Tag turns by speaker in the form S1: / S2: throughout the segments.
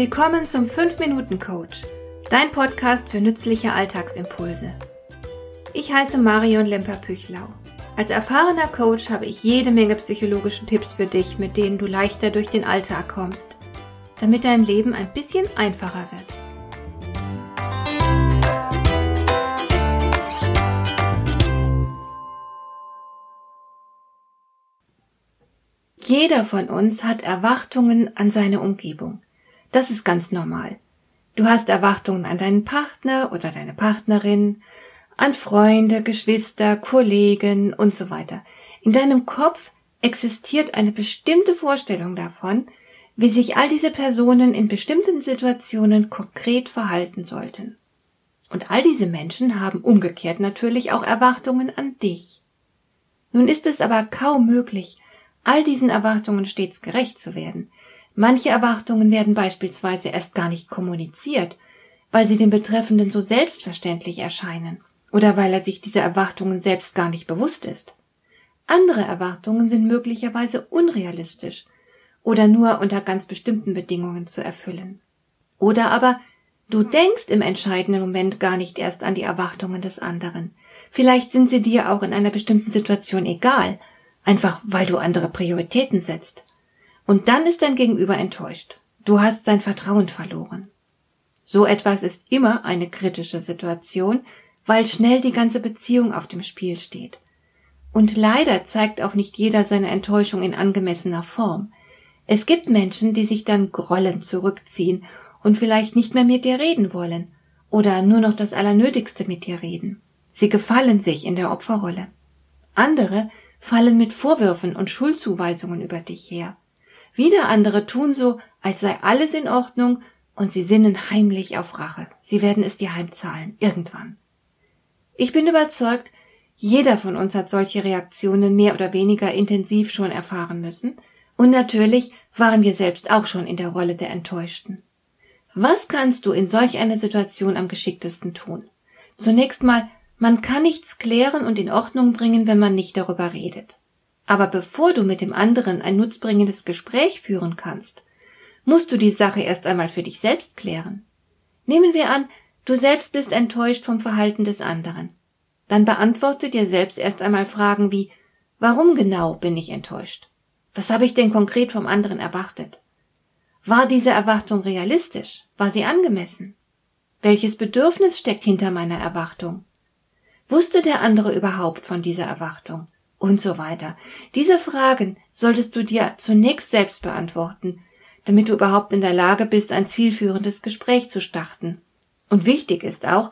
S1: Willkommen zum 5-Minuten-Coach, dein Podcast für nützliche Alltagsimpulse. Ich heiße Marion Lemper-Püchlau. Als erfahrener Coach habe ich jede Menge psychologische Tipps für dich, mit denen du leichter durch den Alltag kommst, damit dein Leben ein bisschen einfacher wird. Jeder von uns hat Erwartungen an seine Umgebung. Das ist ganz normal. Du hast Erwartungen an deinen Partner oder deine Partnerin, an Freunde, Geschwister, Kollegen und so weiter. In deinem Kopf existiert eine bestimmte Vorstellung davon, wie sich all diese Personen in bestimmten Situationen konkret verhalten sollten. Und all diese Menschen haben umgekehrt natürlich auch Erwartungen an dich. Nun ist es aber kaum möglich, all diesen Erwartungen stets gerecht zu werden. Manche Erwartungen werden beispielsweise erst gar nicht kommuniziert, weil sie dem Betreffenden so selbstverständlich erscheinen oder weil er sich dieser Erwartungen selbst gar nicht bewusst ist. Andere Erwartungen sind möglicherweise unrealistisch oder nur unter ganz bestimmten Bedingungen zu erfüllen. Oder aber du denkst im entscheidenden Moment gar nicht erst an die Erwartungen des anderen. Vielleicht sind sie dir auch in einer bestimmten Situation egal, einfach weil du andere Prioritäten setzt. Und dann ist dein Gegenüber enttäuscht. Du hast sein Vertrauen verloren. So etwas ist immer eine kritische Situation, weil schnell die ganze Beziehung auf dem Spiel steht. Und leider zeigt auch nicht jeder seine Enttäuschung in angemessener Form. Es gibt Menschen, die sich dann grollend zurückziehen und vielleicht nicht mehr mit dir reden wollen oder nur noch das Allernötigste mit dir reden. Sie gefallen sich in der Opferrolle. Andere fallen mit Vorwürfen und Schuldzuweisungen über dich her. Wieder andere tun so, als sei alles in Ordnung und sie sinnen heimlich auf Rache. Sie werden es dir heimzahlen, irgendwann. Ich bin überzeugt, jeder von uns hat solche Reaktionen mehr oder weniger intensiv schon erfahren müssen, und natürlich waren wir selbst auch schon in der Rolle der Enttäuschten. Was kannst du in solch einer Situation am geschicktesten tun? Zunächst mal, man kann nichts klären und in Ordnung bringen, wenn man nicht darüber redet. Aber bevor du mit dem anderen ein nutzbringendes Gespräch führen kannst, musst du die Sache erst einmal für dich selbst klären. Nehmen wir an, du selbst bist enttäuscht vom Verhalten des anderen. Dann beantworte dir selbst erst einmal Fragen wie Warum genau bin ich enttäuscht? Was habe ich denn konkret vom anderen erwartet? War diese Erwartung realistisch? War sie angemessen? Welches Bedürfnis steckt hinter meiner Erwartung? Wusste der andere überhaupt von dieser Erwartung? Und so weiter. Diese Fragen solltest du dir zunächst selbst beantworten, damit du überhaupt in der Lage bist, ein zielführendes Gespräch zu starten. Und wichtig ist auch,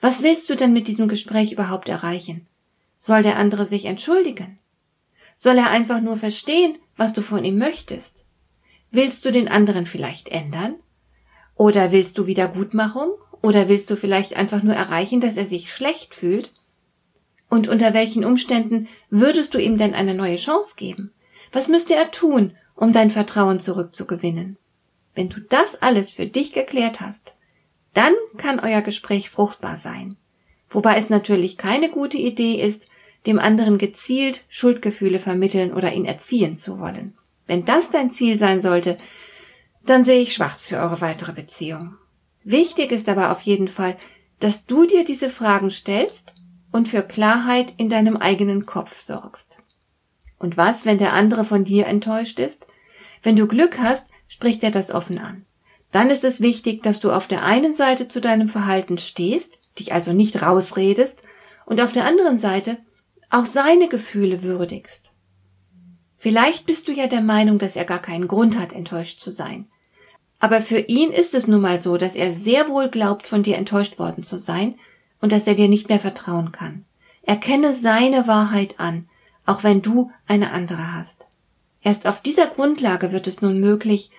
S1: was willst du denn mit diesem Gespräch überhaupt erreichen? Soll der andere sich entschuldigen? Soll er einfach nur verstehen, was du von ihm möchtest? Willst du den anderen vielleicht ändern? Oder willst du Wiedergutmachung? Oder willst du vielleicht einfach nur erreichen, dass er sich schlecht fühlt? Und unter welchen Umständen würdest du ihm denn eine neue Chance geben? Was müsste er tun, um dein Vertrauen zurückzugewinnen? Wenn du das alles für dich geklärt hast, dann kann euer Gespräch fruchtbar sein. Wobei es natürlich keine gute Idee ist, dem anderen gezielt Schuldgefühle vermitteln oder ihn erziehen zu wollen. Wenn das dein Ziel sein sollte, dann sehe ich schwarz für eure weitere Beziehung. Wichtig ist aber auf jeden Fall, dass du dir diese Fragen stellst und für Klarheit in deinem eigenen Kopf sorgst. Und was, wenn der andere von dir enttäuscht ist? Wenn du Glück hast, spricht er das offen an. Dann ist es wichtig, dass du auf der einen Seite zu deinem Verhalten stehst, dich also nicht rausredest, und auf der anderen Seite auch seine Gefühle würdigst. Vielleicht bist du ja der Meinung, dass er gar keinen Grund hat, enttäuscht zu sein. Aber für ihn ist es nun mal so, dass er sehr wohl glaubt, von dir enttäuscht worden zu sein und dass er dir nicht mehr vertrauen kann. Erkenne seine Wahrheit an, auch wenn du eine andere hast. Erst auf dieser Grundlage wird es nun möglich,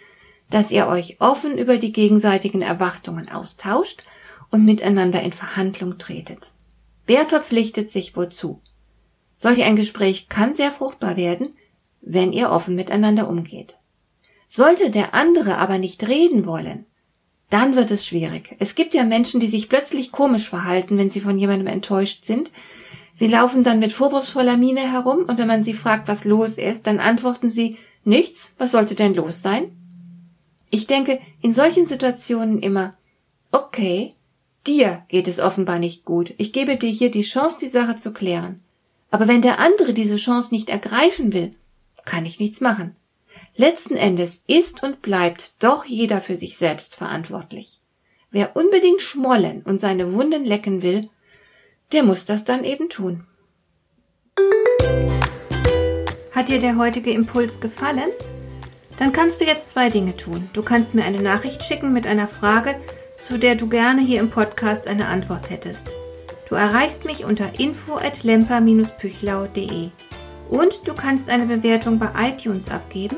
S1: dass ihr euch offen über die gegenseitigen Erwartungen austauscht und miteinander in Verhandlung tretet. Wer verpflichtet sich wozu? Solch ein Gespräch kann sehr fruchtbar werden, wenn ihr offen miteinander umgeht. Sollte der andere aber nicht reden wollen, dann wird es schwierig. Es gibt ja Menschen, die sich plötzlich komisch verhalten, wenn sie von jemandem enttäuscht sind. Sie laufen dann mit vorwurfsvoller Miene herum und wenn man sie fragt, was los ist, dann antworten sie nichts, was sollte denn los sein? Ich denke in solchen Situationen immer, okay, dir geht es offenbar nicht gut. Ich gebe dir hier die Chance, die Sache zu klären. Aber wenn der andere diese Chance nicht ergreifen will, kann ich nichts machen. Letzten Endes ist und bleibt doch jeder für sich selbst verantwortlich. Wer unbedingt schmollen und seine Wunden lecken will, der muss das dann eben tun. Hat dir der heutige Impuls gefallen? Dann kannst du jetzt zwei Dinge tun. Du kannst mir eine Nachricht schicken mit einer Frage, zu der du gerne hier im Podcast eine Antwort hättest. Du erreichst mich unter info at lemper-püchlau.de. Und du kannst eine Bewertung bei iTunes abgeben,